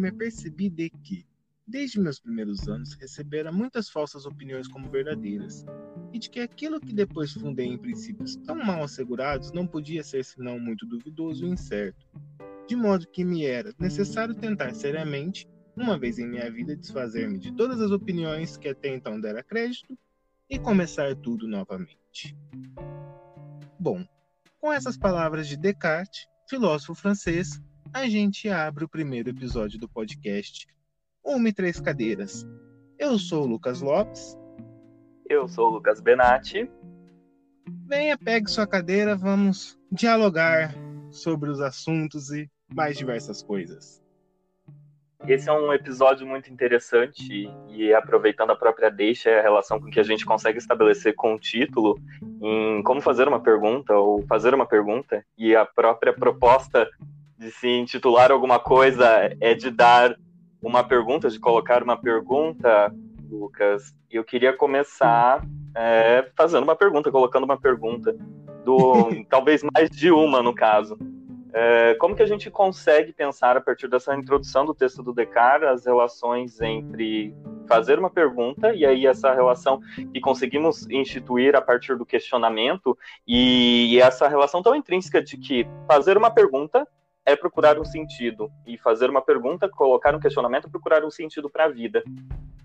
me apercebi de que, desde meus primeiros anos, recebera muitas falsas opiniões como verdadeiras, e de que aquilo que depois fundei em princípios tão mal assegurados não podia ser senão muito duvidoso e incerto, de modo que me era necessário tentar seriamente, uma vez em minha vida, desfazer-me de todas as opiniões que até então dera crédito e começar tudo novamente. Bom, com essas palavras de Descartes, filósofo francês, a gente abre o primeiro episódio do podcast Uma e Três Cadeiras. Eu sou o Lucas Lopes. Eu sou o Lucas Benatti. Venha, pegue sua cadeira, vamos dialogar sobre os assuntos e mais diversas coisas. Esse é um episódio muito interessante e aproveitando a própria deixa, a relação com que a gente consegue estabelecer com o título em como fazer uma pergunta ou fazer uma pergunta e a própria proposta de se intitular alguma coisa é de dar uma pergunta, de colocar uma pergunta, Lucas. Eu queria começar é, fazendo uma pergunta, colocando uma pergunta do talvez mais de uma no caso. É, como que a gente consegue pensar, a partir dessa introdução do texto do Descartes, as relações entre fazer uma pergunta e aí essa relação que conseguimos instituir a partir do questionamento e, e essa relação tão intrínseca de que fazer uma pergunta é procurar um sentido e fazer uma pergunta, colocar um questionamento, procurar um sentido para a vida.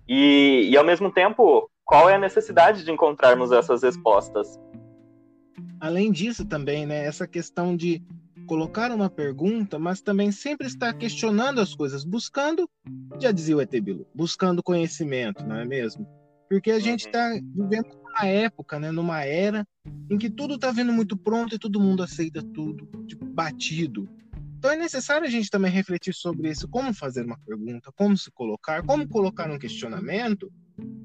E, e ao mesmo tempo, qual é a necessidade de encontrarmos essas respostas? Além disso, também, né, essa questão de colocar uma pergunta, mas também sempre estar questionando as coisas, buscando, já dizia o Etebilu, buscando conhecimento, não é mesmo? Porque a gente está uhum. vivendo uma época, né, numa era em que tudo está vindo muito pronto e todo mundo aceita tudo, tipo, batido. Então é necessário a gente também refletir sobre isso, como fazer uma pergunta, como se colocar, como colocar um questionamento,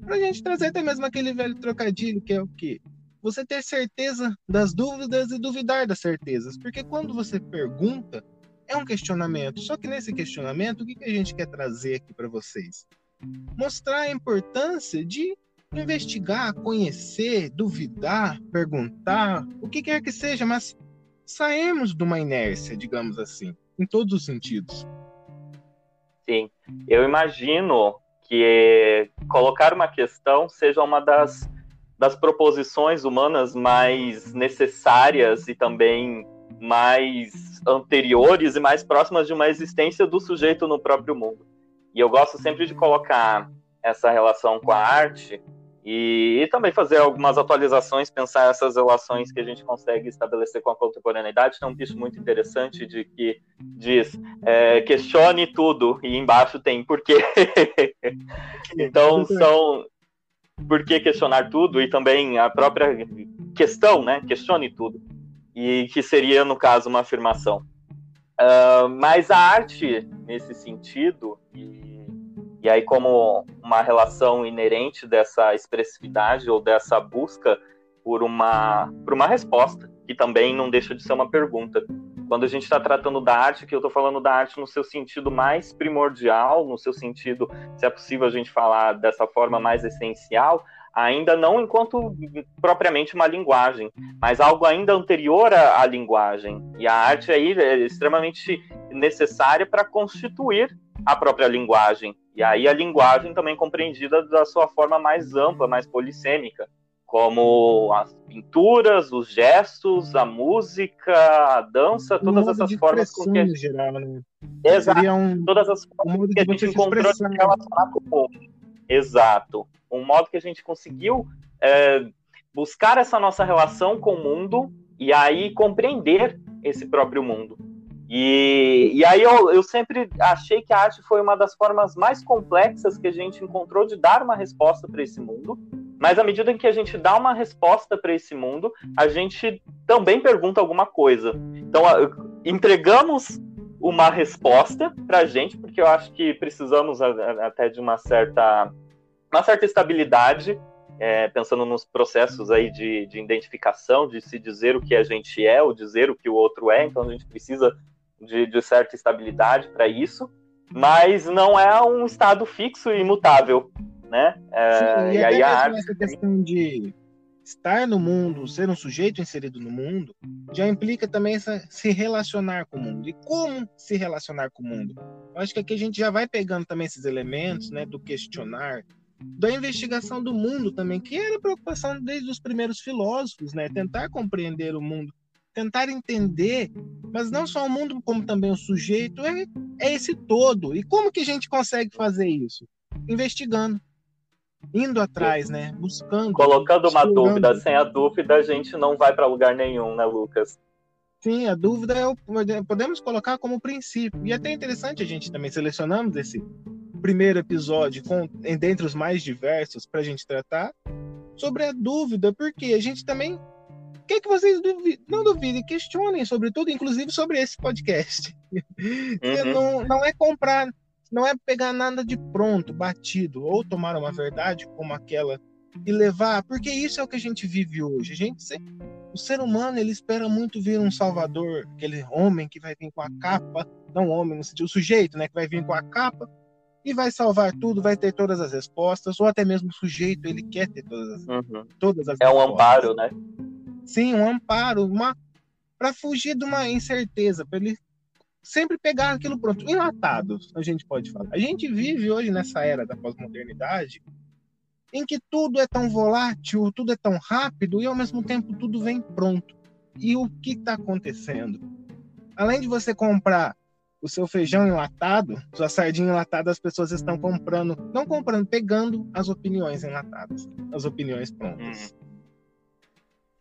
para a gente trazer até mesmo aquele velho trocadilho que é o que você ter certeza das dúvidas e duvidar das certezas. Porque quando você pergunta, é um questionamento. Só que nesse questionamento, o que, que a gente quer trazer aqui para vocês? Mostrar a importância de investigar, conhecer, duvidar, perguntar, o que quer que seja, mas sairmos de uma inércia, digamos assim, em todos os sentidos. Sim, eu imagino que colocar uma questão seja uma das das proposições humanas mais necessárias e também mais anteriores e mais próximas de uma existência do sujeito no próprio mundo. E eu gosto sempre de colocar essa relação com a arte e, e, também fazer algumas atualizações, pensar essas relações que a gente consegue estabelecer com a contemporaneidade. Tem um bicho muito interessante de que diz é, questione tudo e embaixo tem porquê. então são por que questionar tudo e também a própria questão, né? Questione tudo. E que seria, no caso, uma afirmação. Uh, mas a arte, nesse sentido, e, e aí como uma relação inerente dessa expressividade ou dessa busca por uma, por uma resposta, que também não deixa de ser uma pergunta. Quando a gente está tratando da arte, que eu estou falando da arte no seu sentido mais primordial, no seu sentido, se é possível a gente falar dessa forma mais essencial, ainda não enquanto propriamente uma linguagem, mas algo ainda anterior à, à linguagem. E a arte aí é extremamente necessária para constituir a própria linguagem. E aí a linguagem também compreendida da sua forma mais ampla, mais polissêmica como as pinturas, os gestos, a música, a dança, todas essas formas com que geral, né? Exato. Um, todas as formas um que a gente encontrou de relacionar com o mundo. Exato. Um modo que a gente conseguiu é, buscar essa nossa relação com o mundo e aí compreender esse próprio mundo. E, e aí eu, eu sempre achei que a arte foi uma das formas mais complexas que a gente encontrou de dar uma resposta para esse mundo mas à medida que a gente dá uma resposta para esse mundo, a gente também pergunta alguma coisa. Então, entregamos uma resposta para a gente, porque eu acho que precisamos até de uma certa, uma certa estabilidade, é, pensando nos processos aí de, de identificação, de se dizer o que a gente é, ou dizer o que o outro é. Então, a gente precisa de, de certa estabilidade para isso, mas não é um estado fixo e imutável né? É, Sim, e, e aí a arte... essa questão de estar no mundo, ser um sujeito inserido no mundo, já implica também essa, se relacionar com o mundo. E como se relacionar com o mundo? Eu acho que aqui a gente já vai pegando também esses elementos, né, do questionar, da investigação do mundo também, que era preocupação desde os primeiros filósofos, né, tentar compreender o mundo, tentar entender, mas não só o mundo, como também o sujeito, é, é esse todo. E como que a gente consegue fazer isso? Investigando indo atrás, né? Buscando. Colocando uma dúvida. Sem a dúvida, a gente não vai para lugar nenhum, né, Lucas? Sim, a dúvida é o, podemos colocar como princípio. E é até interessante a gente também selecionamos esse primeiro episódio com dentre os mais diversos para a gente tratar sobre a dúvida, porque a gente também quer que vocês duvidem, não duvidem, questionem sobre tudo, inclusive sobre esse podcast. Uhum. não, não é comprar não é pegar nada de pronto, batido, ou tomar uma verdade como aquela e levar, porque isso é o que a gente vive hoje. A gente, o ser humano, ele espera muito ver um salvador, aquele homem que vai vir com a capa, não homem, no sentido, o sujeito, né, que vai vir com a capa e vai salvar tudo, vai ter todas as respostas, ou até mesmo o sujeito, ele quer ter todas as, uhum. todas as É respostas. um amparo, né? Sim, um amparo, uma para fugir de uma incerteza, para ele sempre pegar aquilo pronto, enlatado, a gente pode falar. A gente vive hoje nessa era da pós-modernidade em que tudo é tão volátil, tudo é tão rápido e ao mesmo tempo tudo vem pronto. E o que está acontecendo? Além de você comprar o seu feijão enlatado, sua sardinha enlatada, as pessoas estão comprando, não comprando, pegando as opiniões enlatadas, as opiniões prontas.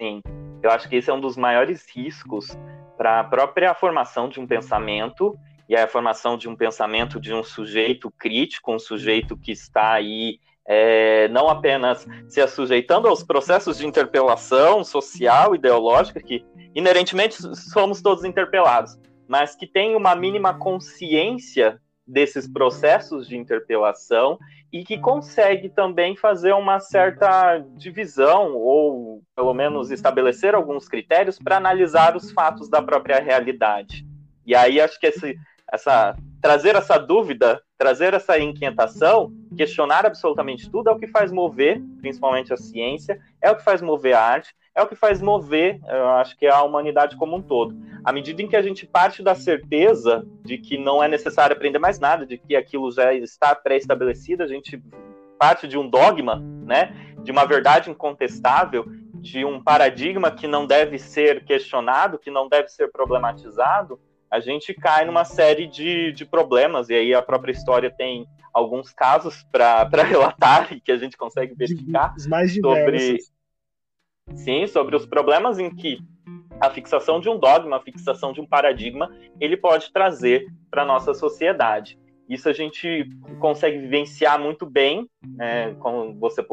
Sim, eu acho que esse é um dos maiores riscos para a própria formação de um pensamento e a formação de um pensamento de um sujeito crítico, um sujeito que está aí é, não apenas se sujeitando aos processos de interpelação social, ideológica, que inerentemente somos todos interpelados, mas que tem uma mínima consciência desses processos de interpelação e que consegue também fazer uma certa divisão ou pelo menos estabelecer alguns critérios para analisar os fatos da própria realidade. E aí acho que esse, essa trazer essa dúvida, trazer essa inquietação, questionar absolutamente tudo é o que faz mover, principalmente a ciência, é o que faz mover a arte, é o que faz mover, eu acho que a humanidade como um todo. À medida em que a gente parte da certeza de que não é necessário aprender mais nada, de que aquilo já está pré-estabelecido, a gente parte de um dogma, né, de uma verdade incontestável, de um paradigma que não deve ser questionado, que não deve ser problematizado, a gente cai numa série de, de problemas, e aí a própria história tem alguns casos para relatar e que a gente consegue verificar sobre sim, sobre os problemas em que a fixação de um dogma, a fixação de um paradigma, ele pode trazer para a nossa sociedade. Isso a gente consegue vivenciar muito bem, né, como você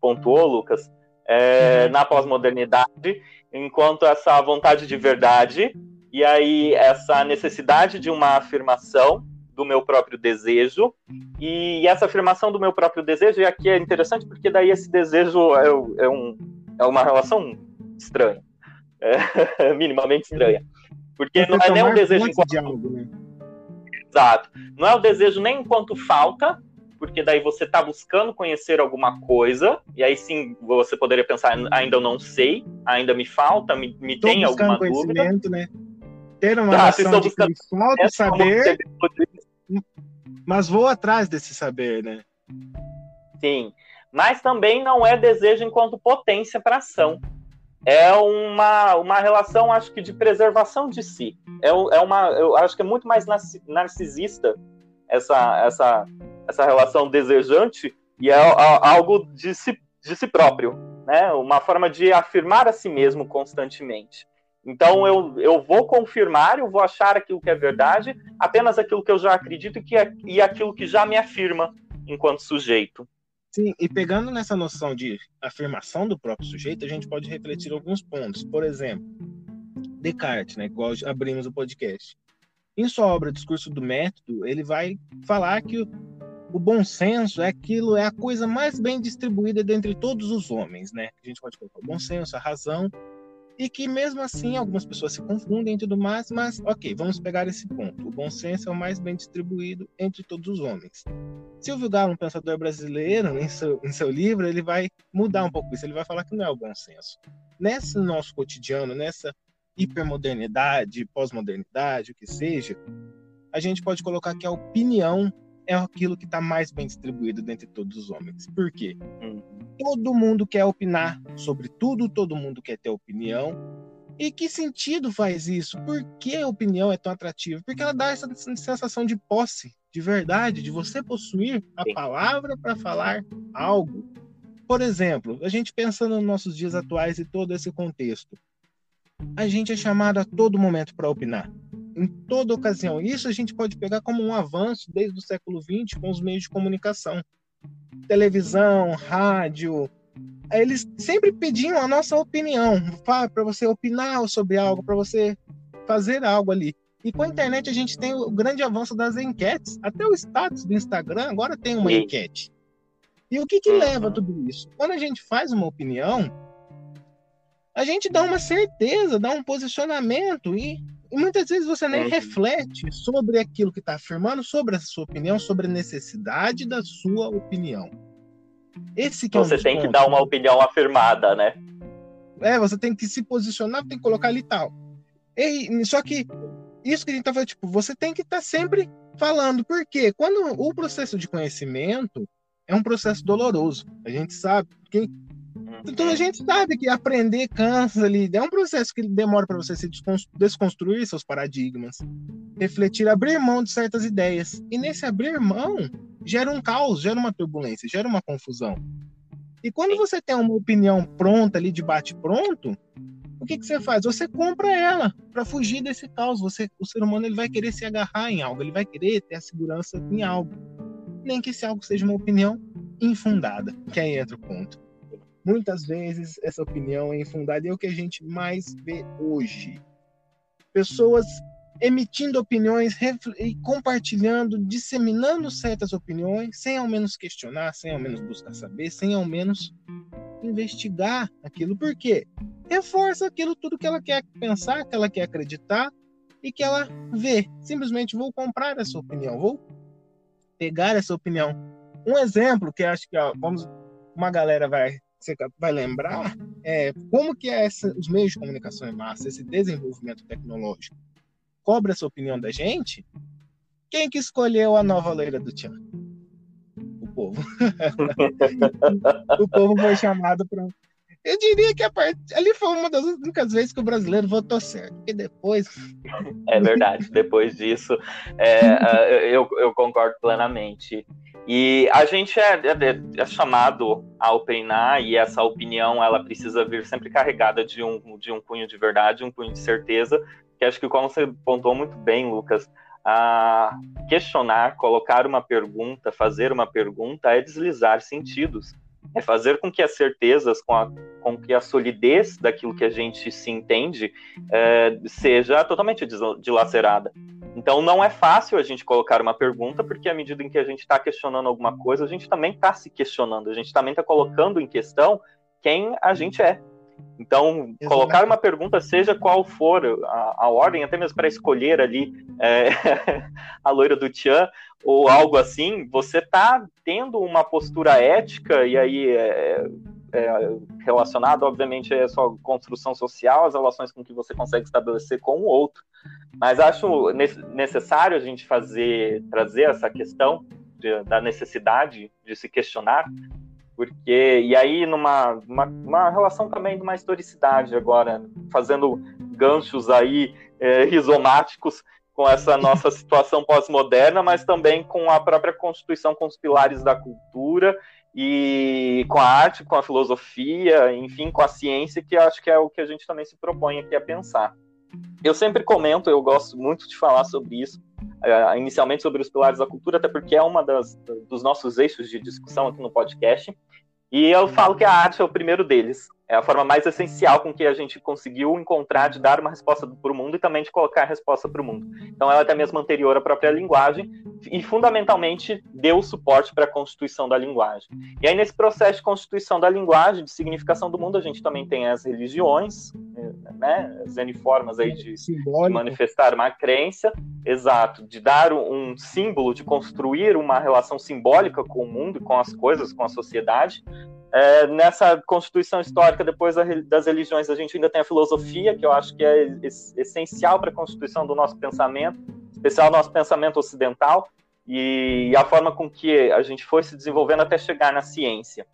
pontuou, Lucas, é, uhum. na pós-modernidade, enquanto essa vontade de verdade e aí essa necessidade de uma afirmação do meu próprio desejo e essa afirmação do meu próprio desejo e aqui é interessante porque daí esse desejo é, é um é uma relação estranha, é, minimamente estranha. Porque não é nem um desejo enquanto... de algo, né? Exato. Não é o desejo nem enquanto falta, porque daí você está buscando conhecer alguma coisa, e aí sim você poderia pensar, ainda eu não sei, ainda me falta, me, me tem alguma dúvida. Né? Ter uma ah, noção de que falta saber, mas vou atrás desse saber, né? Sim mas também não é desejo enquanto potência para ação. É uma, uma relação, acho que, de preservação de si. É, é uma, eu acho que é muito mais narcisista essa, essa, essa relação desejante e é algo de si, de si próprio, né? Uma forma de afirmar a si mesmo constantemente. Então eu, eu vou confirmar, eu vou achar aquilo que é verdade, apenas aquilo que eu já acredito e, que é, e aquilo que já me afirma enquanto sujeito. Sim, e pegando nessa noção de afirmação do próprio sujeito, a gente pode refletir alguns pontos. Por exemplo, Descartes, né, igual abrimos o podcast. Em sua obra Discurso do Método, ele vai falar que o, o bom senso é aquilo, é a coisa mais bem distribuída dentre todos os homens, né? A gente pode colocar o bom senso, a razão. E que mesmo assim algumas pessoas se confundem e tudo mais, mas ok, vamos pegar esse ponto. O bom senso é o mais bem distribuído entre todos os homens. Silvio Galo, um pensador brasileiro, em seu, em seu livro, ele vai mudar um pouco isso, ele vai falar que não é o bom senso. Nesse nosso cotidiano, nessa hipermodernidade, pós-modernidade, o que seja, a gente pode colocar que a opinião é aquilo que está mais bem distribuído dentre todos os homens. Por quê? Hum. Todo mundo quer opinar sobre tudo, todo mundo quer ter opinião. E que sentido faz isso? Por que a opinião é tão atrativa? Porque ela dá essa sensação de posse, de verdade, de você possuir a palavra para falar algo. Por exemplo, a gente pensando nos nossos dias atuais e todo esse contexto, a gente é chamado a todo momento para opinar em toda ocasião. Isso a gente pode pegar como um avanço desde o século XX com os meios de comunicação. Televisão, rádio. Eles sempre pediam a nossa opinião, para você opinar sobre algo, para você fazer algo ali. E com a internet a gente tem o grande avanço das enquetes. Até o status do Instagram agora tem uma enquete. E o que, que leva a tudo isso? Quando a gente faz uma opinião, a gente dá uma certeza, dá um posicionamento e e muitas vezes você nem uhum. reflete sobre aquilo que está afirmando, sobre a sua opinião, sobre a necessidade da sua opinião. Esse que você é um tem pontos. que dar uma opinião afirmada, né? É, você tem que se posicionar, tem que colocar ali tal. E, só que isso que a gente tá falando, tipo, você tem que estar tá sempre falando, porque quando o processo de conhecimento é um processo doloroso, a gente sabe, quem então a gente sabe que aprender cansa ali, é um processo que demora para você se desconstruir seus paradigmas, refletir, abrir mão de certas ideias. E nesse abrir mão gera um caos, gera uma turbulência, gera uma confusão. E quando você tem uma opinião pronta ali de bate pronto, o que, que você faz? Você compra ela para fugir desse caos. Você, o ser humano ele vai querer se agarrar em algo, ele vai querer ter a segurança em algo, nem que esse algo seja uma opinião infundada, que aí entra o ponto. Muitas vezes essa opinião é infundada e é o que a gente mais vê hoje. Pessoas emitindo opiniões e compartilhando, disseminando certas opiniões, sem ao menos questionar, sem ao menos buscar saber, sem ao menos investigar aquilo. Por quê? Reforça aquilo tudo que ela quer pensar, que ela quer acreditar e que ela vê. Simplesmente vou comprar essa opinião, vou pegar essa opinião. Um exemplo que acho que ó, vamos, uma galera vai você vai lembrar é, como que é essa, os meios de comunicação em massa, esse desenvolvimento tecnológico, cobra essa opinião da gente? Quem que escolheu a nova loira do Tchan? O povo. o povo foi chamado para eu diria que a part... ali foi uma das únicas vezes que o brasileiro votou certo. E depois. É verdade. Depois disso, é, eu, eu concordo plenamente. E a gente é, é, é, chamado a opinar e essa opinião ela precisa vir sempre carregada de um, de um cunho de verdade, um cunho de certeza, que acho que como você pontuou muito bem, Lucas, a questionar, colocar uma pergunta, fazer uma pergunta é deslizar sentidos, é fazer com que as certezas, com, a, com que a solidez daquilo que a gente se entende é, seja totalmente dilacerada. Então não é fácil a gente colocar uma pergunta, porque à medida em que a gente está questionando alguma coisa, a gente também está se questionando, a gente também está colocando em questão quem a gente é. Então, Exatamente. colocar uma pergunta, seja qual for a, a ordem, até mesmo para escolher ali é, a loira do Tian ou algo assim, você está tendo uma postura ética, e aí é, é, relacionado, obviamente, é só construção social, as relações com que você consegue estabelecer com o outro. Mas acho necessário a gente fazer, trazer essa questão de, da necessidade de se questionar, porque e aí numa uma, uma relação também de uma historicidade agora, fazendo ganchos aí é, rizomáticos com essa nossa situação pós-moderna, mas também com a própria Constituição, com os pilares da cultura e com a arte, com a filosofia, enfim, com a ciência, que acho que é o que a gente também se propõe aqui a pensar. Eu sempre comento, eu gosto muito de falar sobre isso, uh, inicialmente sobre os pilares da cultura, até porque é uma das, dos nossos eixos de discussão aqui no podcast, e eu falo que a arte é o primeiro deles. É a forma mais essencial com que a gente conseguiu encontrar de dar uma resposta para o mundo e também de colocar a resposta para o mundo. Então, ela é até mesmo anterior à própria linguagem e, fundamentalmente, deu suporte para a constituição da linguagem. E aí, nesse processo de constituição da linguagem, de significação do mundo, a gente também tem as religiões, né? As formas aí de, de, manifestar uma crença, exato, de dar um símbolo, de construir uma relação simbólica com o mundo, com as coisas, com a sociedade. É, nessa constituição histórica, depois das religiões, a gente ainda tem a filosofia, que eu acho que é essencial para a constituição do nosso pensamento, especial nosso pensamento ocidental, e a forma com que a gente foi se desenvolvendo até chegar na ciência.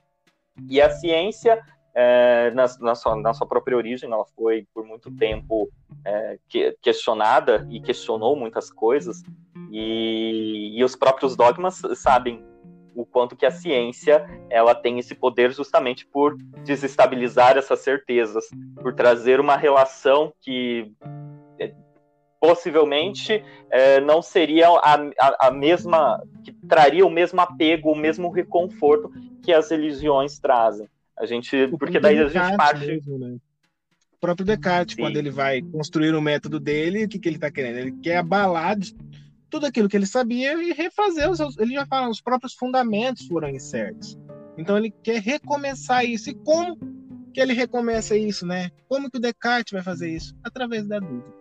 E a ciência, é, na, na, sua, na, sua, própria origem, ela foi por muito tempo é, que, questionada e questionou muitas coisas, e, e, os próprios dogmas sabem o quanto que a ciência ela tem esse poder justamente por desestabilizar essas certezas, por trazer uma relação que possivelmente é, não seria a, a, a, mesma, que traria o mesmo apego, o mesmo reconforto que as religiões trazem. A gente, porque daí a gente parte. Mesmo, né? O próprio Descartes, Sim. quando ele vai construir o método dele, o que, que ele está querendo? Ele quer abalar tudo aquilo que ele sabia e refazer os ele já fala, os próprios fundamentos foram incertos. Então ele quer recomeçar isso. E como que ele recomeça isso, né? Como que o Descartes vai fazer isso? Através da dúvida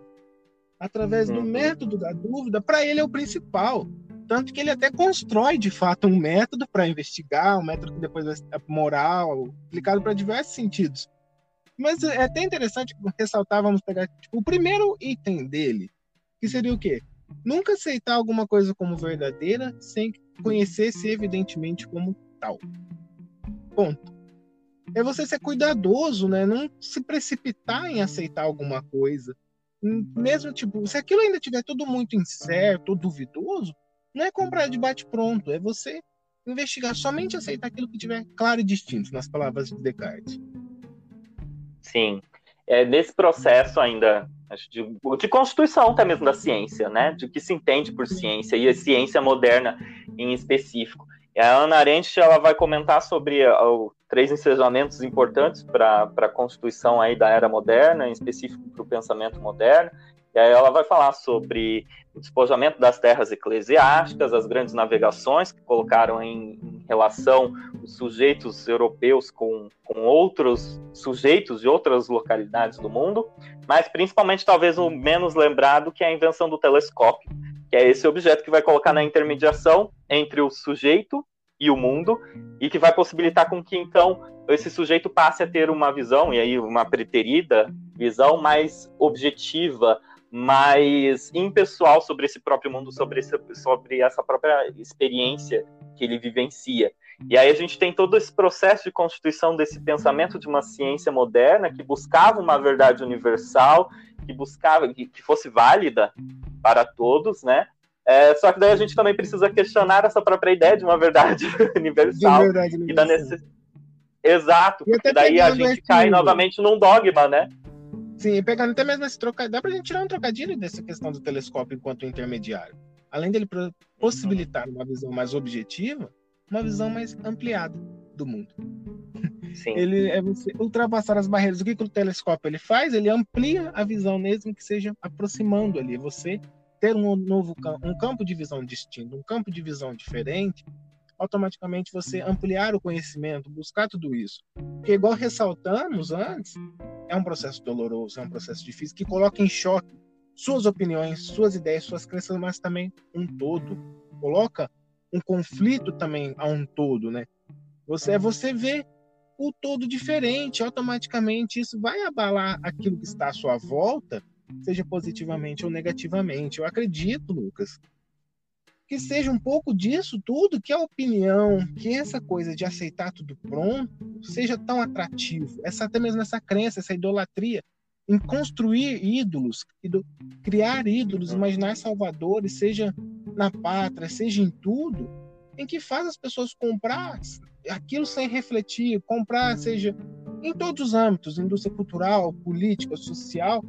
através do uhum. método da dúvida, para ele é o principal. Tanto que ele até constrói, de fato, um método para investigar, um método que depois vai ser moral, aplicado para diversos sentidos. Mas é até interessante ressaltar, vamos pegar tipo, o primeiro item dele, que seria o quê? Nunca aceitar alguma coisa como verdadeira sem conhecer-se evidentemente como tal. Ponto. É você ser cuidadoso, né? Não se precipitar em aceitar alguma coisa mesmo tipo, se aquilo ainda tiver tudo muito incerto duvidoso, não é comprar de bate pronto, é você investigar, somente aceitar aquilo que tiver claro e distinto, nas palavras de Descartes. Sim. É, nesse processo ainda de, de constituição até mesmo da ciência, né? De que se entende por ciência e a ciência moderna em específico. A Ana Arendt ela vai comentar sobre uh, três ensinamentos importantes para a constituição aí da era moderna, em específico para o pensamento moderno. E aí ela vai falar sobre o despojamento das terras eclesiásticas, as grandes navegações que colocaram em relação os sujeitos europeus com, com outros sujeitos de outras localidades do mundo, mas principalmente talvez o menos lembrado que é a invenção do telescópio, que é esse objeto que vai colocar na intermediação entre o sujeito e o mundo, e que vai possibilitar com que então esse sujeito passe a ter uma visão, e aí uma preterida visão mais objetiva, mais impessoal sobre esse próprio mundo, sobre, esse, sobre essa própria experiência que ele vivencia. E aí a gente tem todo esse processo de constituição desse pensamento de uma ciência moderna que buscava uma verdade universal, que buscava que, que fosse válida para todos, né? É, só que daí a gente também precisa questionar essa própria ideia de uma verdade universal. De verdade universal. E da. Exato, porque daí a gente cai novamente num dogma, né? Sim, pegando até mesmo esse trocadilho, dá pra gente tirar um trocadilho dessa questão do telescópio enquanto intermediário. Além dele possibilitar uma visão mais objetiva, uma visão mais ampliada do mundo. Sim. Ele é você ultrapassar as barreiras. O que, que o telescópio ele faz? Ele amplia a visão mesmo que seja aproximando ali. Você ter um novo um campo de visão distinto, um campo de visão diferente, automaticamente você ampliar o conhecimento, buscar tudo isso. Porque, igual ressaltamos antes, é um processo doloroso, é um processo difícil que coloca em choque suas opiniões, suas ideias, suas crenças, mas também um todo. Coloca um conflito também a um todo, né? Você é você vê o todo diferente, automaticamente isso vai abalar aquilo que está à sua volta seja positivamente ou negativamente. Eu acredito, Lucas, que seja um pouco disso tudo, que a opinião, que essa coisa de aceitar tudo pronto, seja tão atrativo, essa até mesmo essa crença, essa idolatria em construir ídolos, criar ídolos, imaginar salvadores, seja na pátria, seja em tudo, em que faz as pessoas comprar aquilo sem refletir, comprar, seja em todos os âmbitos, indústria cultural, política, social,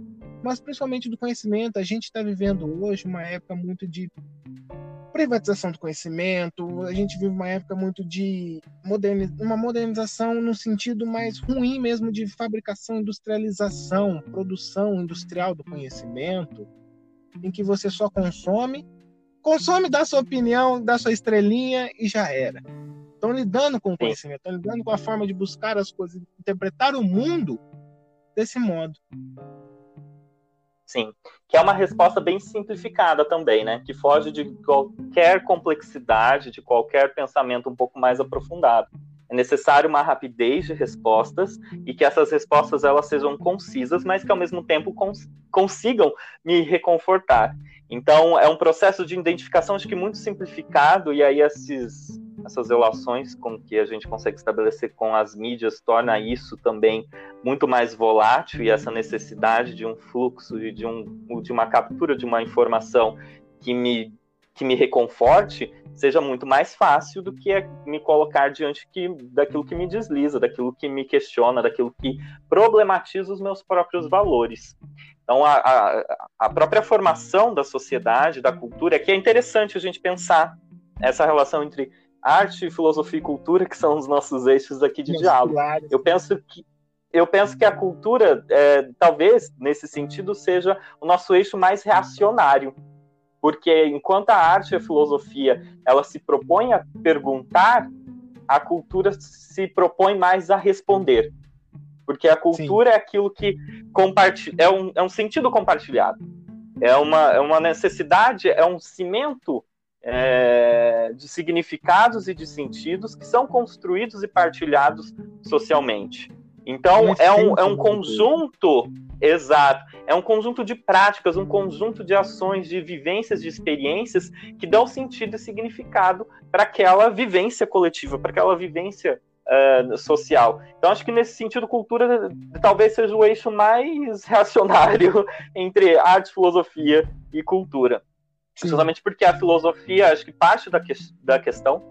mas principalmente do conhecimento. A gente está vivendo hoje uma época muito de privatização do conhecimento, a gente vive uma época muito de moderniz... uma modernização no sentido mais ruim mesmo de fabricação, industrialização, produção industrial do conhecimento, em que você só consome, consome, dá sua opinião, dá sua estrelinha e já era. Estão lidando com o conhecimento, estão lidando com a forma de buscar as coisas, interpretar o mundo desse modo. Sim, que é uma resposta bem simplificada também, né? Que foge de qualquer complexidade, de qualquer pensamento um pouco mais aprofundado. É necessário uma rapidez de respostas e que essas respostas elas sejam concisas, mas que ao mesmo tempo cons consigam me reconfortar. Então, é um processo de identificação, acho que muito simplificado, e aí esses essas relações com que a gente consegue estabelecer com as mídias torna isso também muito mais volátil e essa necessidade de um fluxo e de, um, de uma captura de uma informação que me, que me reconforte seja muito mais fácil do que me colocar diante que, daquilo que me desliza, daquilo que me questiona, daquilo que problematiza os meus próprios valores. Então, a, a, a própria formação da sociedade, da cultura, é que é interessante a gente pensar essa relação entre arte, filosofia e cultura, que são os nossos eixos aqui de diálogo. Eu penso que eu penso que a cultura, é, talvez nesse sentido, seja o nosso eixo mais reacionário, porque enquanto a arte e a filosofia ela se propõe a perguntar, a cultura se propõe mais a responder, porque a cultura Sim. é aquilo que compartilha, é um, é um sentido compartilhado, é uma, é uma necessidade, é um cimento é, de significados e de sentidos que são construídos e partilhados socialmente. Então, é um, é um conjunto, exato, é um conjunto de práticas, um conjunto de ações, de vivências, de experiências que dão sentido e significado para aquela vivência coletiva, para aquela vivência uh, social. Então, acho que nesse sentido, cultura talvez seja o eixo mais reacionário entre arte, filosofia e cultura. Sim. Justamente porque a filosofia, acho que parte da, que, da questão,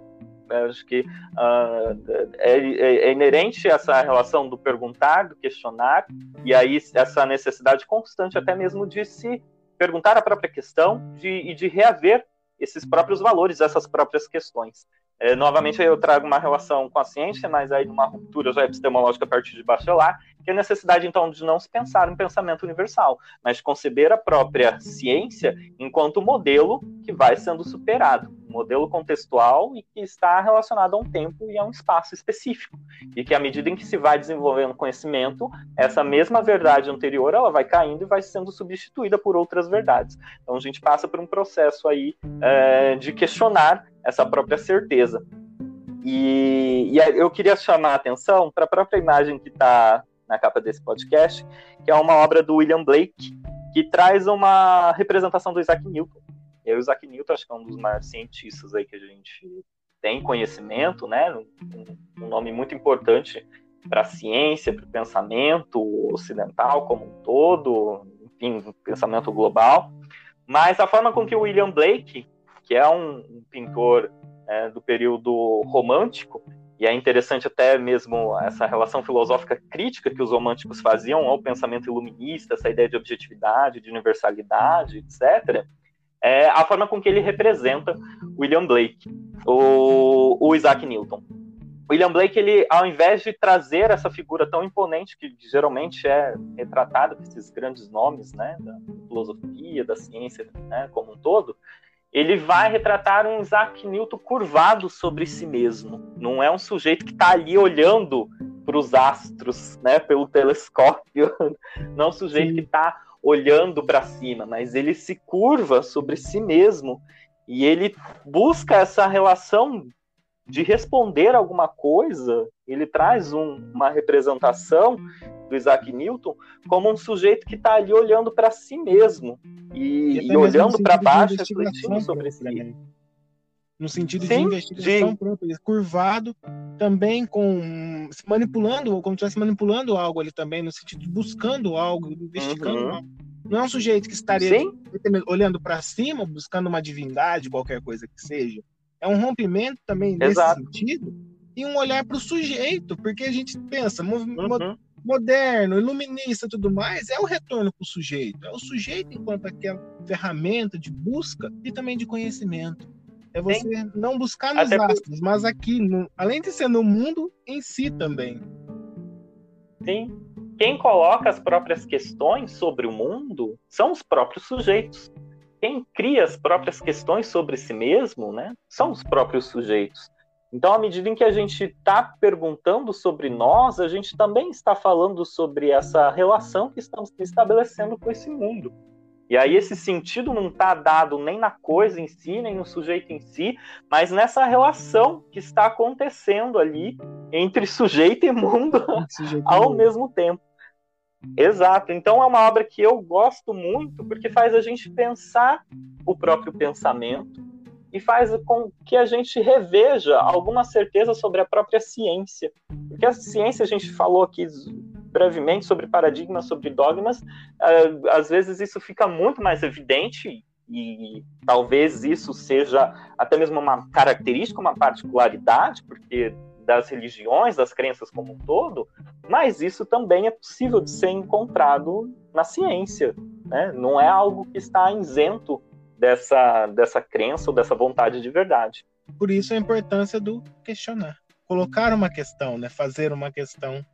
né, acho que uh, é, é, é, inerente essa relação do perguntar, do questionar, e aí essa necessidade constante até mesmo de se perguntar a própria questão de, e de reaver esses próprios valores, essas próprias questões. É, novamente, eu trago uma relação com a ciência, mas aí numa ruptura já epistemológica a partir de Bachelard, que é a necessidade, então, de não se pensar em pensamento universal, mas conceber a própria ciência enquanto modelo que vai sendo superado, um modelo contextual e que está relacionado a um tempo e a um espaço específico, e que à medida em que se vai desenvolvendo conhecimento, essa mesma verdade anterior, ela vai caindo e vai sendo substituída por outras verdades. Então, a gente passa por um processo aí é, de questionar essa própria certeza. E, e eu queria chamar a atenção para a própria imagem que está na capa desse podcast, que é uma obra do William Blake, que traz uma representação do Isaac Newton. Eu, Isaac Newton, acho que é um dos maiores cientistas aí que a gente tem conhecimento, né? Um, um nome muito importante para a ciência, para o pensamento ocidental como um todo, enfim, pensamento global. Mas a forma com que o William Blake, que é um, um pintor é, do período romântico, e é interessante até mesmo essa relação filosófica crítica que os românticos faziam ao pensamento iluminista, essa ideia de objetividade, de universalidade, etc. É a forma com que ele representa William Blake, o, o Isaac Newton. William Blake, ele, ao invés de trazer essa figura tão imponente que geralmente é retratada por esses grandes nomes, né, da filosofia, da ciência, né, como um todo, ele vai retratar um Isaac Newton curvado sobre si mesmo. Não é um sujeito que está ali olhando para os astros, né, pelo telescópio. Não é um sujeito Sim. que está olhando para cima, mas ele se curva sobre si mesmo e ele busca essa relação de responder alguma coisa. Ele traz um, uma representação do Isaac Newton como um sujeito que está ali olhando para si mesmo e, e, e olhando para baixo, refletindo sobre si. Também. No sentido Sim, de investigação de... própria, curvado, também com manipulando, como se estivesse manipulando algo ali também, no sentido de buscando algo, investigando uhum. algo. Não é um sujeito que estaria Sim. olhando para cima, buscando uma divindade, qualquer coisa que seja. É um rompimento também Exato. nesse sentido e um olhar para o sujeito, porque a gente pensa, uhum moderno, iluminista e tudo mais, é o retorno para o sujeito. É o sujeito enquanto aquela ferramenta de busca e também de conhecimento. É você Sim. não buscar nos Até astros, por... mas aqui, no, além de ser no mundo em si também. Sim. Quem coloca as próprias questões sobre o mundo são os próprios sujeitos. Quem cria as próprias questões sobre si mesmo, né, são os próprios sujeitos. Então, à medida em que a gente está perguntando sobre nós, a gente também está falando sobre essa relação que estamos estabelecendo com esse mundo. E aí esse sentido não está dado nem na coisa em si, nem no sujeito em si, mas nessa relação que está acontecendo ali entre sujeito e mundo sujeito ao mesmo tempo. Exato. Então é uma obra que eu gosto muito porque faz a gente pensar o próprio pensamento, e faz com que a gente reveja alguma certeza sobre a própria ciência. Porque a ciência, a gente falou aqui brevemente sobre paradigmas, sobre dogmas, uh, às vezes isso fica muito mais evidente e talvez isso seja até mesmo uma característica, uma particularidade, porque das religiões, das crenças como um todo, mas isso também é possível de ser encontrado na ciência, né? Não é algo que está isento dessa, dessa crença ou dessa vontade de verdade. Por isso a importância do questionar. Colocar uma questão, né? fazer uma questão.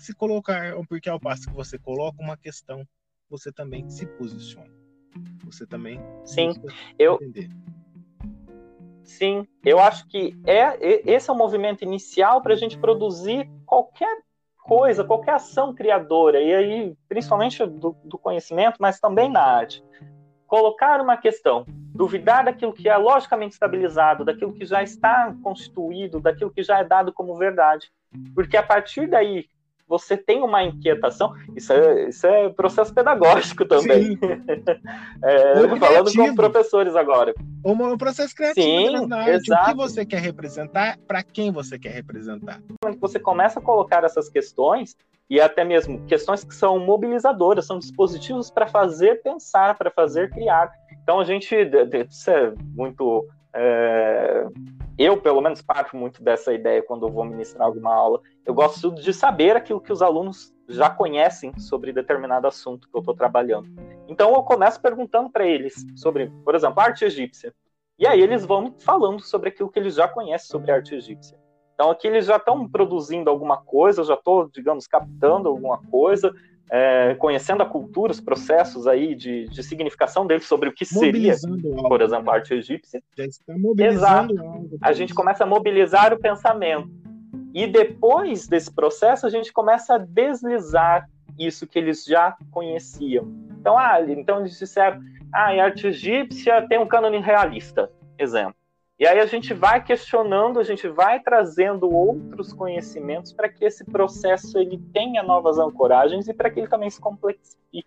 Se colocar, porque ao passo que você coloca uma questão, você também se posiciona. Você também. Sim, eu. Entender. Sim, eu acho que é esse é o movimento inicial para a gente produzir qualquer coisa, qualquer ação criadora, e aí, principalmente do, do conhecimento, mas também na arte colocar uma questão, duvidar daquilo que é logicamente estabilizado, daquilo que já está constituído, daquilo que já é dado como verdade. Porque a partir daí você tem uma inquietação, isso é, isso é processo pedagógico também. é, falando com professores agora. Um processo criativo Sim, arte. O que você quer representar, para quem você quer representar. Quando você começa a colocar essas questões, e até mesmo questões que são mobilizadoras, são dispositivos para fazer pensar, para fazer criar. Então a gente, isso é muito. É, eu, pelo menos, parto muito dessa ideia quando eu vou ministrar alguma aula. Eu gosto de saber aquilo que os alunos já conhecem sobre determinado assunto que eu estou trabalhando. Então eu começo perguntando para eles sobre, por exemplo, arte egípcia. E aí eles vão falando sobre aquilo que eles já conhecem sobre arte egípcia. Então aqui eles já estão produzindo alguma coisa, já estou, digamos, captando alguma coisa, é, conhecendo a cultura, os processos aí de, de significação deles sobre o que seria, algo, por exemplo, a arte egípcia. Já está mobilizando Exato. Algo, a gente começa a mobilizar o pensamento. E depois desse processo, a gente começa a deslizar isso que eles já conheciam. Então, ah, então eles disseram, ah, a arte egípcia tem um cânone realista, exemplo. E aí a gente vai questionando, a gente vai trazendo outros conhecimentos para que esse processo ele tenha novas ancoragens e para que ele também se complexifique.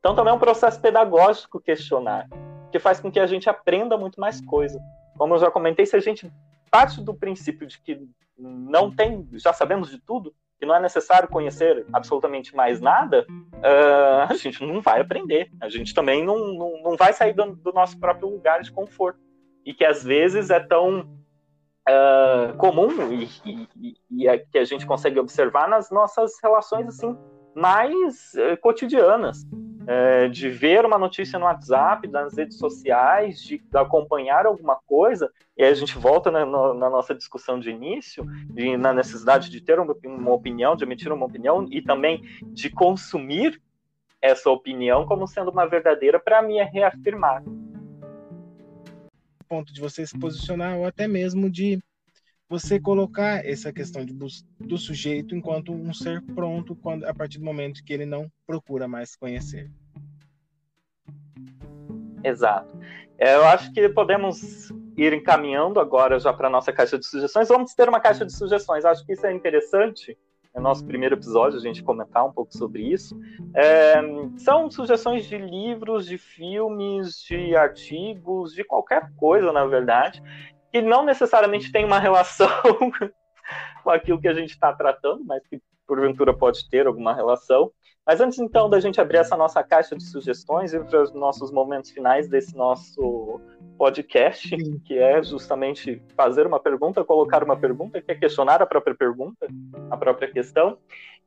Então também é um processo pedagógico questionar, que faz com que a gente aprenda muito mais coisa. Como eu já comentei, se a gente parte do princípio de que não tem, já sabemos de tudo, que não é necessário conhecer absolutamente mais nada, uh, a gente não vai aprender. A gente também não, não, não vai sair do, do nosso próprio lugar de conforto e que às vezes é tão uh, comum e, e, e é que a gente consegue observar nas nossas relações assim mais uh, cotidianas, uh, de ver uma notícia no WhatsApp, nas redes sociais, de, acompanhar alguma coisa, e aí a gente volta na, no, na nossa discussão de início, de, na necessidade de ter uma, uma opinião, de emitir uma opinião e também de consumir essa opinião como sendo uma verdadeira para me reafirmar ponto de você se posicionar ou até mesmo de você colocar essa questão de, do sujeito enquanto um ser pronto quando a partir do momento que ele não procura mais conhecer. Exato. É, eu acho que podemos ir encaminhando agora já para a nossa caixa de sugestões. Vamos ter uma caixa de sugestões. Acho que isso é interessante é nosso primeiro episódio, a gente comentar um pouco sobre isso. É, são sugestões de livros, de filmes, de artigos, de qualquer coisa, na verdade, que não necessariamente tem uma relação com aquilo que a gente está tratando, mas que porventura pode ter alguma relação. Mas antes então da gente abrir essa nossa caixa de sugestões e para os nossos momentos finais desse nosso podcast, Sim. que é justamente fazer uma pergunta, colocar uma pergunta, que é questionar a própria pergunta, a própria questão.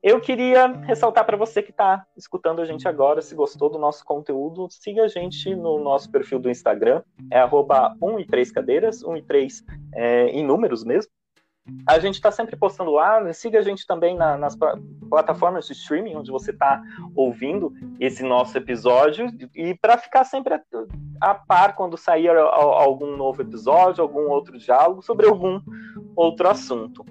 Eu queria ressaltar para você que está escutando a gente agora, se gostou do nosso conteúdo, siga a gente no nosso perfil do Instagram, é arroba 1 e 3 cadeiras, 1 e 3 é, em números mesmo, a gente está sempre postando lá. Siga a gente também na, nas plataformas de streaming, onde você está ouvindo esse nosso episódio. E para ficar sempre a, a, par quando sair algum novo episódio, algum outro diálogo sobre algum outro assunto.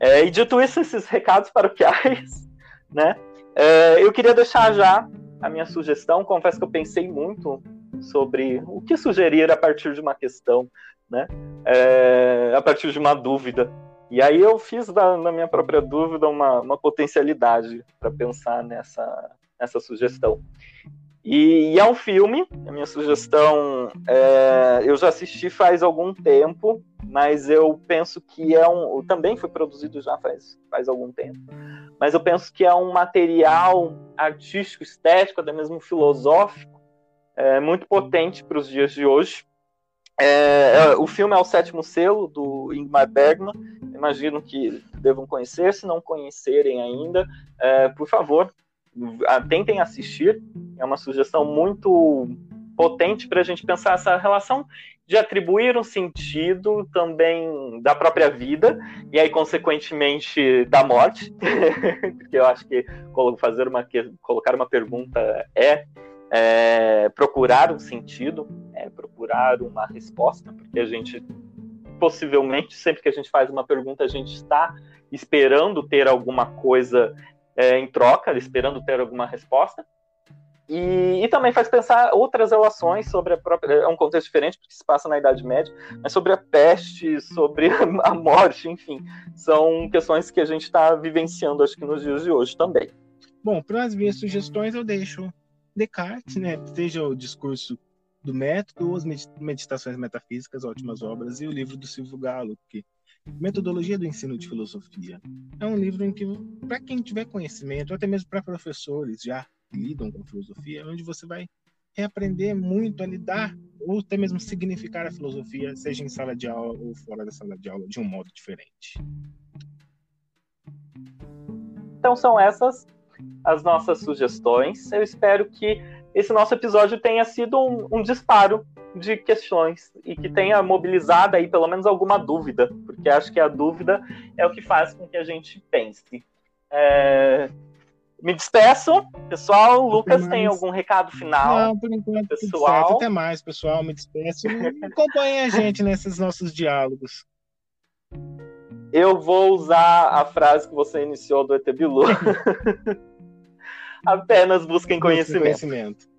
É, e dito isso, esses recados paroquiais, né? É, eu queria deixar já a minha sugestão. Confesso que eu pensei muito sobre o que sugerir a partir de uma questão, né? É, a partir de uma dúvida. E aí eu fiz da, na minha própria dúvida uma, uma potencialidade para pensar nessa, nessa sugestão. E, e, é um filme, a minha sugestão, é, eu já assisti faz algum tempo, mas eu penso que é um. Também foi produzido já faz, faz algum tempo, mas eu penso que é um material artístico, estético, até mesmo filosófico, é, muito potente para os dias de hoje. É, é, o filme é o sétimo selo do Ingmar Bergman. Imagino que devam conhecer. Se não conhecerem ainda, é, por favor, tentem assistir. É uma sugestão muito potente para a gente pensar essa relação de atribuir um sentido também da própria vida e aí consequentemente da morte, porque eu acho que fazer uma colocar uma pergunta é, é procurar um sentido, é procurar uma resposta, porque a gente possivelmente sempre que a gente faz uma pergunta a gente está esperando ter alguma coisa é, em troca, esperando ter alguma resposta. E, e, também faz pensar outras relações sobre a própria. É um contexto diferente, porque se passa na Idade Média, mas sobre a peste, sobre a morte, enfim. São questões que a gente está vivenciando, acho que nos dias de hoje também. Bom, para as minhas sugestões, eu deixo Descartes, né? Seja o discurso do método ou as meditações metafísicas, ótimas obras, e o livro do Silvio Galo, que Metodologia do Ensino de Filosofia. É um livro em que, para quem tiver conhecimento, até mesmo para professores já que lidam com filosofia, é onde você vai reaprender muito a lidar ou até mesmo significar a filosofia, seja em sala de aula ou fora da sala de aula, de um modo diferente. Então são essas as nossas sugestões. Eu espero que esse nosso episódio tenha sido um, um disparo de questões e que tenha mobilizado aí pelo menos alguma dúvida, porque acho que a dúvida é o que faz com que a gente pense. É... Me despeço, pessoal. Lucas, tem algum recado final? Não, por enquanto, pessoal. Até mais, pessoal. Me despeço. Acompanhe a gente nesses nossos diálogos. Eu vou usar a frase que você iniciou do ET Bilu. Apenas busquem conhecimento. conhecimento.